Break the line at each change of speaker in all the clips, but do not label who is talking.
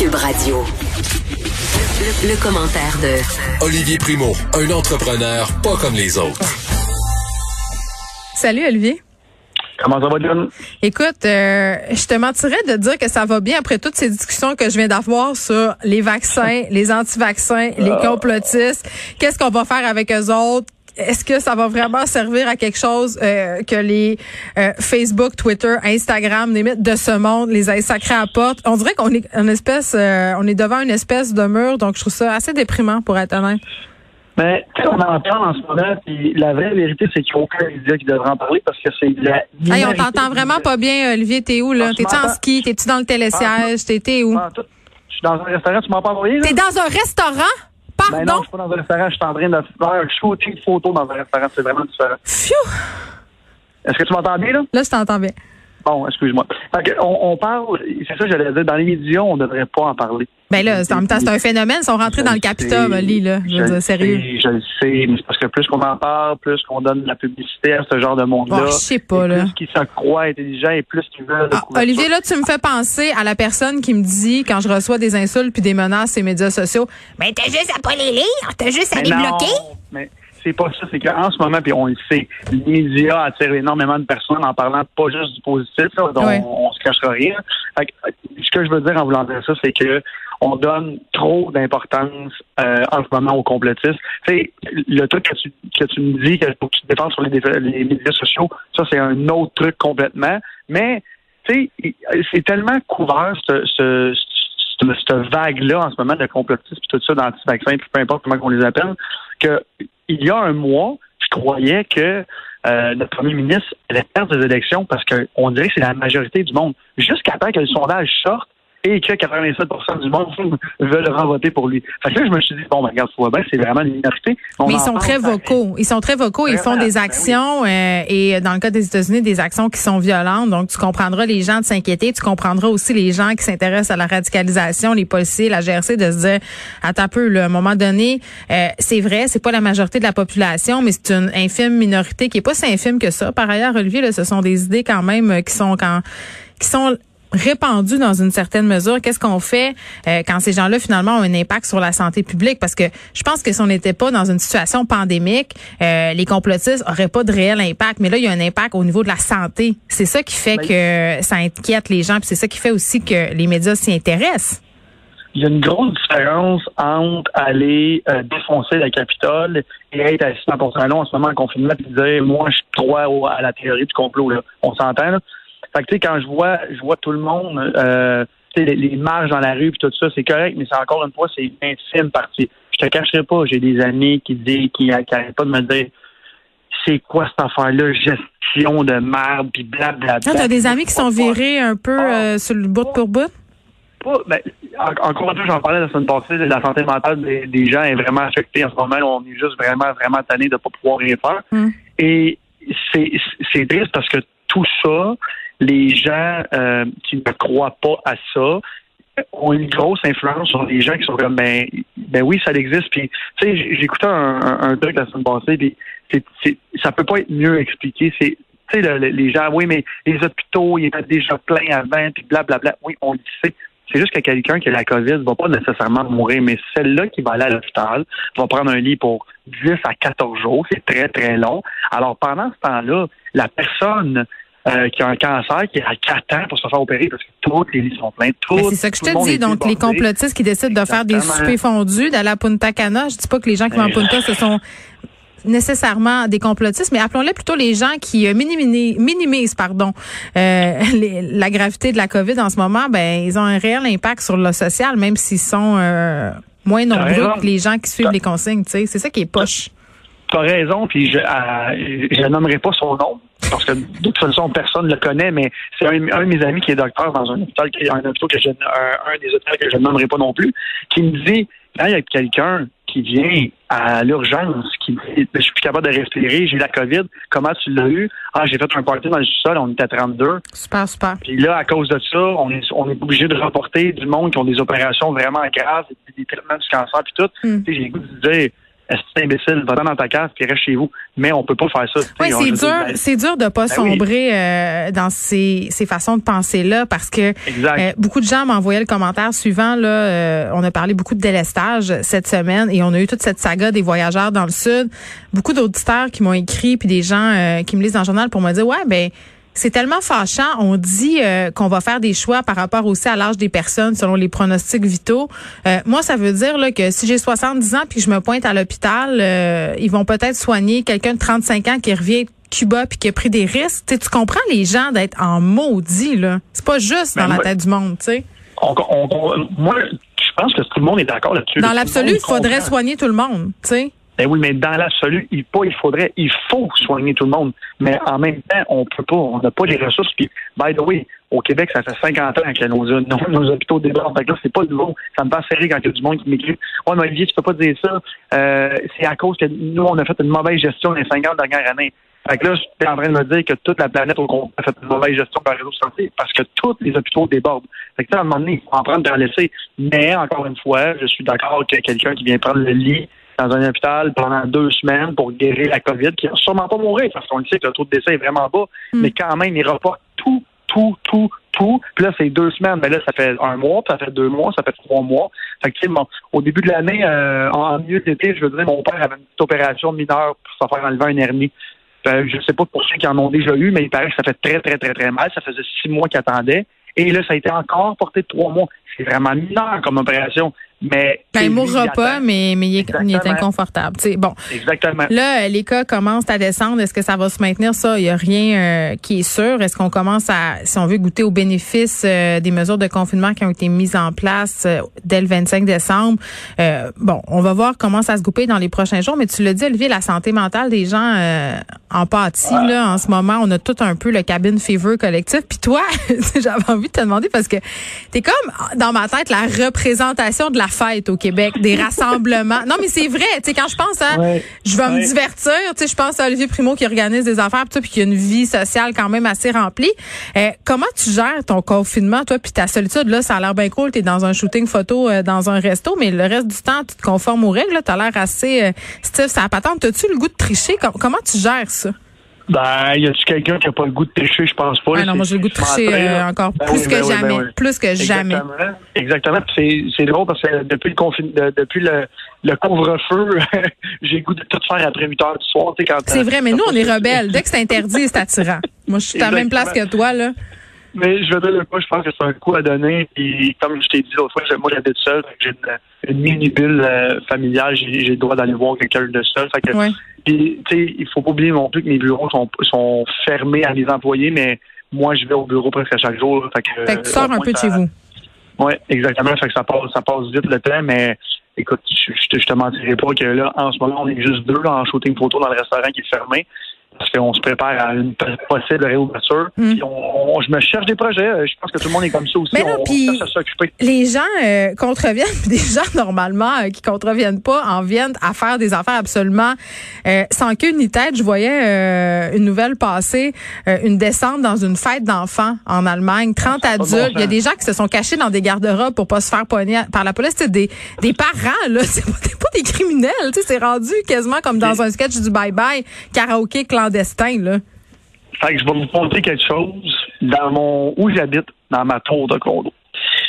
Cube Radio. Le, le commentaire de
Olivier Primo, un entrepreneur pas comme les autres.
Salut Olivier.
Comment ça va, John?
Écoute, euh, je te mentirais de dire que ça va bien après toutes ces discussions que je viens d'avoir sur les vaccins, les anti-vaccins, les complotistes. Qu'est-ce qu'on va faire avec eux autres? Est-ce que ça va vraiment servir à quelque chose euh, que les euh, Facebook, Twitter, Instagram, les de ce monde les aient sacrés à porte? On dirait qu'on est une espèce, on est devant une espèce de mur, donc je trouve ça assez déprimant pour être honnête.
Mais sais, on en parle en ce moment, puis la vraie vérité, c'est qu'il n'y a aucun média qui devrait en parler parce que c'est la.
Hey, on t'entend vraiment pas bien, Olivier. T'es où, là? T'es-tu en ski? T'es-tu dans le télésiège? T'es où?
Je suis dans un restaurant, tu m'as pas envoyé, là?
T'es dans un restaurant? Pardon?
Ben non, je suis pas dans un restaurant, je suis en train de faire un shooting de photos dans un restaurant. C'est vraiment différent.
Pfiou!
Est-ce que tu m'entends bien, là?
Là, je t'entends bien.
Bon, excuse-moi. On, on parle, c'est ça que j'allais dire, dans les médias, on ne devrait pas en parler.
Ben là, en même temps, c'est un phénomène. Ils sont rentrés dans le Capitole, Ali, là. Je veux dire, sérieux.
je le sais, mais c'est parce que plus qu'on en parle, plus qu'on donne de la publicité à ce genre de monde-là.
Oh, je sais pas, là.
Plus qu'ils se croient intelligents et plus qu'ils veulent.
Ah, Olivier, là, tu me fais penser à la personne qui me dit, quand je reçois des insultes puis des menaces sur les médias sociaux, ben t'as juste à pas les lire, t'as juste à les bloquer.
Mais c'est pas ça. C'est qu'en ce moment, puis on le sait, les médias attirent énormément de personnes en parlant pas juste du positif, là, dont on, se cachera rien. Fait que, ce que je veux dire en voulant dire ça, c'est que on donne trop d'importance euh, en ce moment aux complotistes. Tu sais, le truc que tu, que tu me dis qu'il faut que tu te sur les, les médias sociaux, ça, c'est un autre truc complètement. Mais, tu sais, c'est tellement couvert, ce, ce, cette vague-là en ce moment de complotistes et tout ça, d'anti-vaccins, peu importe comment on les appelle, que il y a un mois, je croyais que euh, notre premier ministre allait perdre des élections parce qu'on dirait que c'est la majorité du monde. Jusqu'à temps que le sondage sorte, et que 87 du monde veulent voter pour lui. Fait que là, je me suis dit, bon, ben, regarde, bien, c'est vraiment une minorité.
Mais ils sont très vocaux. Ils sont très vocaux. Ils font des ben actions, euh, et dans le cas des États-Unis, des actions qui sont violentes. Donc, tu comprendras les gens de s'inquiéter. Tu comprendras aussi les gens qui s'intéressent à la radicalisation, les policiers, la GRC, de se dire, attends un peu, à un moment donné, euh, c'est vrai, c'est pas la majorité de la population, mais c'est une infime minorité qui est pas si infime que ça. Par ailleurs, Olivier, là, ce sont des idées quand même euh, qui sont quand qui sont répandu dans une certaine mesure. Qu'est-ce qu'on fait euh, quand ces gens-là finalement ont un impact sur la santé publique? Parce que je pense que si on n'était pas dans une situation pandémique, euh, les complotistes auraient pas de réel impact. Mais là, il y a un impact au niveau de la santé. C'est ça qui fait que ça inquiète les gens, puis c'est ça qui fait aussi que les médias s'y intéressent.
Il y a une grosse différence entre aller euh, défoncer la Capitole et être dans ton salon en ce moment en confinement et dire moi je crois à la théorie du complot. Là. On s'entend là? Fait que, tu sais, quand je vois, je vois tout le monde, euh, tu sais, les, marches dans la rue puis tout ça, c'est correct, mais c'est encore une fois, c'est une infime partie. Je te cacherai pas, j'ai des amis qui disent, qui n'arrêtent pas de me dire, c'est quoi cette affaire-là, gestion de merde, puis blablabla.
Tu as des amis qui sont virés un peu euh, sur le bout pour bout?
Pas, ben, encore une fois, j'en parlais la semaine passée, la santé mentale des, gens est vraiment affectée en ce moment. On est juste vraiment, vraiment tanné de ne pas pouvoir rien faire. Hum. Et c'est triste parce que tout ça, les gens euh, qui ne croient pas à ça ont une grosse influence sur les gens qui sont comme ben, ben oui, ça existe. Puis tu sais, j'écoutais un, un, truc la semaine passée, puis c'est, c'est, ça peut pas être mieux expliqué. C'est tu sais, les gens, oui, mais les hôpitaux, ils étaient déjà pleins avant, puis blablabla. Oui, on le sait. C'est juste que quelqu'un qui a la COVID va pas nécessairement mourir, mais celle-là qui va aller à l'hôpital va prendre un lit pour 10 à 14 jours. C'est très, très long. Alors, pendant ce temps-là, la personne euh, qui a un cancer, qui a 4 ans pour se faire opérer parce que toutes les lits sont pleins.
C'est ça que je te dis. Donc, les complotistes qui décident de faire des soupers fondus d'aller à Punta Cana, je dis pas que les gens qui vont à ben, Punta, ce sont nécessairement des complotistes, mais appelons-les plutôt les gens qui euh, minimisent, pardon, euh, la gravité de la COVID en ce moment. Ben, ils ont un réel impact sur le social, même s'ils sont moins nombreux que les gens qui suivent les consignes. C'est ça qui est poche.
tu as raison, puis je ne nommerai pas son nom, parce que de toute façon, personne ne le connaît, mais c'est un, un, de mes amis qui est docteur dans un hôpital, un hôpital que je, un, des hôpitaux que je ne nommerai pas non plus, qui me dit, quand il y a quelqu'un qui vient à l'urgence, qui dit, je suis plus capable de respirer, j'ai la COVID, comment tu l'as eu? Ah, j'ai fait un party dans le sous-sol, on était à 32.
Super, super.
Puis là, à cause de ça, on est, on est obligé de rapporter du monde qui ont des opérations vraiment graves, des, traitements du cancer, puis tout. Hmm. J'ai le goût de dire, c'est imbécile, va dans ta case puis reste chez vous. Mais on peut pas faire ça.
Oui, c'est dur, ben, c'est dur de pas ben sombrer euh, dans ces, ces façons de penser là parce que euh, beaucoup de gens m'envoyaient le commentaire suivant là. Euh, on a parlé beaucoup de délestage cette semaine et on a eu toute cette saga des voyageurs dans le sud. Beaucoup d'auditeurs qui m'ont écrit puis des gens qui me lisent dans le journal pour me dire ouais ben c'est tellement fâchant. On dit euh, qu'on va faire des choix par rapport aussi à l'âge des personnes selon les pronostics vitaux. Euh, moi, ça veut dire là, que si j'ai 70 ans puis je me pointe à l'hôpital, euh, ils vont peut-être soigner quelqu'un de 35 ans qui revient de Cuba puis qui a pris des risques. tu comprends les gens d'être en maudit là. C'est pas juste dans ben, la tête du monde, tu sais.
moi, je pense que tout le monde est d'accord là-dessus.
Dans l'absolu, il faudrait soigner tout le monde, tu sais.
Ben oui, mais dans l'absolu, il pas, il faudrait, il faut soigner tout le monde. Mais en même temps, on peut pas, on n'a pas les ressources. Puis, by the way, au Québec, ça fait 50 ans que nos, nos, hôpitaux débordent. Fait que là, c'est pas nouveau. Ça me fait serrer quand il y a du monde qui m'écrit. Ouais, mais Olivier, tu peux pas dire ça. Euh, c'est à cause que nous, on a fait une mauvaise gestion les 50 dernières années. Fait que là, je suis en train de me dire que toute la planète au complet a fait une mauvaise gestion par réseau de santé parce que tous les hôpitaux débordent. Fait que à un moment donné, il faut en prendre de laisser. Mais encore une fois, je suis d'accord que quelqu'un qui vient prendre le lit dans un hôpital pendant deux semaines pour guérir la COVID, qui va sûrement pas mourir parce qu'on sait que le taux de décès est vraiment bas, hmm. mais quand même, il reporte tout, tout, tout, tout. Puis là, c'est deux semaines, mais là, ça fait un mois, puis ça fait deux mois, ça fait trois mois. Fait que, bon, au début de l'année, euh, en milieu d'été, je veux dire, mon père avait une petite opération mineure pour se faire enlever un hernie. Euh, je ne sais pas pour ceux qui en ont déjà eu, mais il paraît que ça fait très, très, très, très mal. Ça faisait six mois qu'il attendait. Et là, ça a été encore porté de trois mois. C'est vraiment mineur comme opération. Mais
ben, il mourra pas, mais, mais il, est, il est inconfortable. bon.
Exactement.
Là, les cas commencent à descendre. Est-ce que ça va se maintenir? Ça, il n'y a rien euh, qui est sûr. Est-ce qu'on commence à, si on veut goûter aux bénéfices euh, des mesures de confinement qui ont été mises en place euh, dès le 25 décembre? bon, on va voir comment ça se goupille dans les prochains jours. Mais tu l'as dit, Olivier, la santé mentale des gens en pâtit. Là, en ce moment, on a tout un peu le cabine fever collectif. Puis toi, j'avais envie de te demander parce que tu es comme, dans ma tête, la représentation de la fête au Québec, des rassemblements. Non, mais c'est vrai. Tu sais, quand je pense à, je vais me divertir. Tu sais, je pense à Olivier Primo qui organise des affaires, puis qui a une vie sociale quand même assez remplie. Euh, comment tu gères ton confinement, toi, puis ta solitude? Là Ça a l'air bien cool. T'es dans un shooting photo euh, dans un resto, mais le reste du temps, tu te conformes aux règles. T'as l'air assez euh, stiff, ça patente. T'as-tu le goût de tricher? Comment tu gères ça?
Ben, y a-tu quelqu'un qui a pas le goût de tricher? Je pense pas.
Ah non, moi j'ai le goût de tricher euh, encore ben plus, que ben jamais, ben plus que jamais.
Exactement. Exactement. C'est drôle parce que depuis le confin... depuis le, le couvre-feu, j'ai le goût de tout faire après 8 heures du soir.
C'est vrai, mais nous, on est rebelles. Dès que c'est interdit, c'est attirant. Moi, je suis à la même place que toi, là.
Mais je veux dire, je pense que c'est un coup à donner. Et comme je t'ai dit l'autre fois, moi, j'habite seul. J'ai une, une mini-bulle euh, familiale. J'ai le droit d'aller voir quelqu'un de seul. Fait que, tu sais, il faut pas oublier non plus que mes bureaux sont, sont fermés à mes employés, mais moi, je vais au bureau presque chaque jour.
Fait que, fait que tu sors un peu de chez vous.
Oui, exactement. Fait que ça passe, ça passe vite le temps, mais écoute, je, je, te, je te mentirai pas que là, en ce moment, on est juste deux là, en shooting photo dans le restaurant qui est fermé parce qu'on se prépare à une possible réouverture. Mm. Puis on, je me cherche des projets. Je pense que tout le monde est comme ça aussi.
Mais non, puis les gens euh, contreviennent, des gens normalement euh, qui contreviennent pas en viennent à faire des affaires absolument euh, sans queue ni tête. Je voyais euh, une nouvelle passer, une descente dans une fête d'enfants en Allemagne, 30 adultes. Il y a des gens qui se sont cachés dans des garde-robes pour pas se faire pogner par la police. C'est des, des parents là, c'est pas, pas, des criminels. C'est rendu quasiment comme dans un sketch du Bye Bye karaoké là?
Fait que je vais vous conter quelque chose. Dans mon où j'habite, dans ma tour de condo,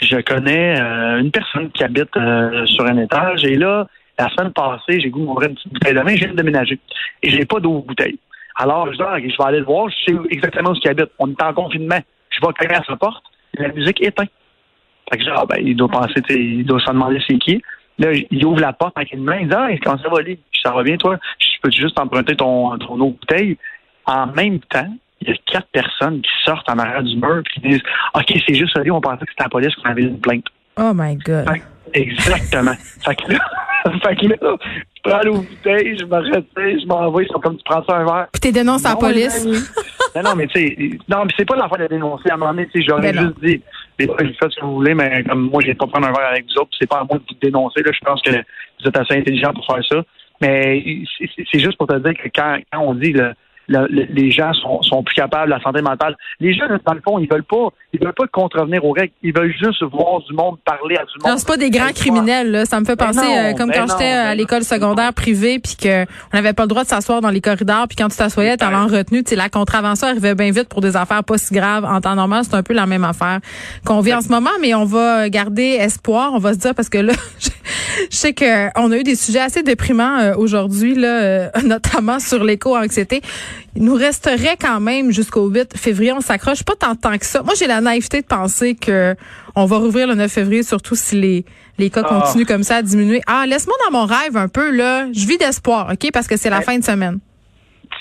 je connais euh, une personne qui habite euh, sur un étage et là, la semaine passée, j'ai goûté m'ouvrir une petite bouteille de vin, je viens de déménager. Et j'ai pas d'eau bouteille. Alors, je dis, ah, je vais aller le voir, je sais exactement où il habite. On est en confinement. Je vais cogner à sa porte, la musique éteint. Fait que je dis, ah, ben, il doit penser, il doit se demander c'est qui. Là, il ouvre la porte avec une main, il dit, ah, comment ça va aller? Ça va bien, toi? Je peux juste emprunter ton, ton eau bouteille? En même temps, il y a quatre personnes qui sortent en arrière du mur et qui disent, OK, c'est juste ça, on pensait que c'était la police qu'on avait une plainte.
Oh my God.
exactement. fait que là, fait que là, je prends l'eau bouteille, je me retire, je m'envoie, c'est comme tu prends ça un verre?
Puis t'es dénoncé à la police?
non, non, mais tu sais, non, mais c'est pas l'affaire de dénoncer. À un moment donné, tu sais, j'aurais
Ben
juste dit, les gars, faites ce que vous voulez, mais comme moi, j'ai pas prendre un verre avec vous autres, c'est pas à moi de vous dénoncer, là. Je pense que vous êtes assez intelligent pour faire ça. Mais c'est juste pour te dire que quand, quand on dit le, le- le- les gens sont, sont plus capables, la santé mentale. Les gens, dans le fond, ils veulent pas, ils veulent pas contrevenir aux règles. Ils veulent juste voir du monde, parler à du monde.
Non, c'est pas des grands criminels, là. Ça me fait
Ben
penser
non,
euh, comme
ben
quand j'étais
ben
à
non.
l'école secondaire privée, puis que on n'avait pas le droit de s'asseoir dans les corridors, puis quand tu t'assoyais, t'avais en retenue. Tu sais, la contravention arrivait bien vite pour des affaires pas si graves. En temps normal, c'est un peu la même affaire qu'on vit en ce moment, mais on va garder espoir. On va se dire parce que là, je, sais que on a eu des sujets assez déprimants euh, aujourd'hui, là, euh, notamment sur l'éco-anxiété. Il nous resterait quand même jusqu'au 8 février. On s'accroche pas tant de temps que ça. Moi, j'ai la naïveté de penser que on va rouvrir le 9 février, surtout si les, les cas
Ah.
continuent comme ça à diminuer. Ah, laisse-moi dans mon rêve un peu, là. Je vis d'espoir, OK? Parce que c'est la
Ouais.
fin de semaine.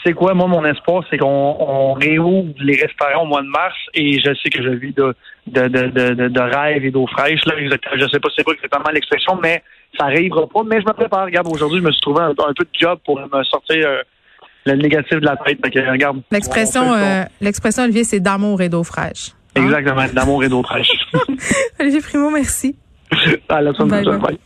Sais quoi, moi, mon espoir, c'est qu'on on réouvre les restaurants au mois de mars et je sais que je vis de, de, de, de, de, de rêve et d'eau fraîche. Là, je sais pas c'est quoi exactement l'expression, mais ça arrivera pas. Mais je me prépare. Regarde, aujourd'hui, je me suis trouvé un, un peu de job pour me sortir euh, le négatif de la tête. Que, regarde.
L'expression, euh, l'expression, Olivier, c'est d'amour et d'eau fraîche.
Exactement, d'amour et d'eau fraîche.
Olivier Primo, merci.
à la semaine prochaine.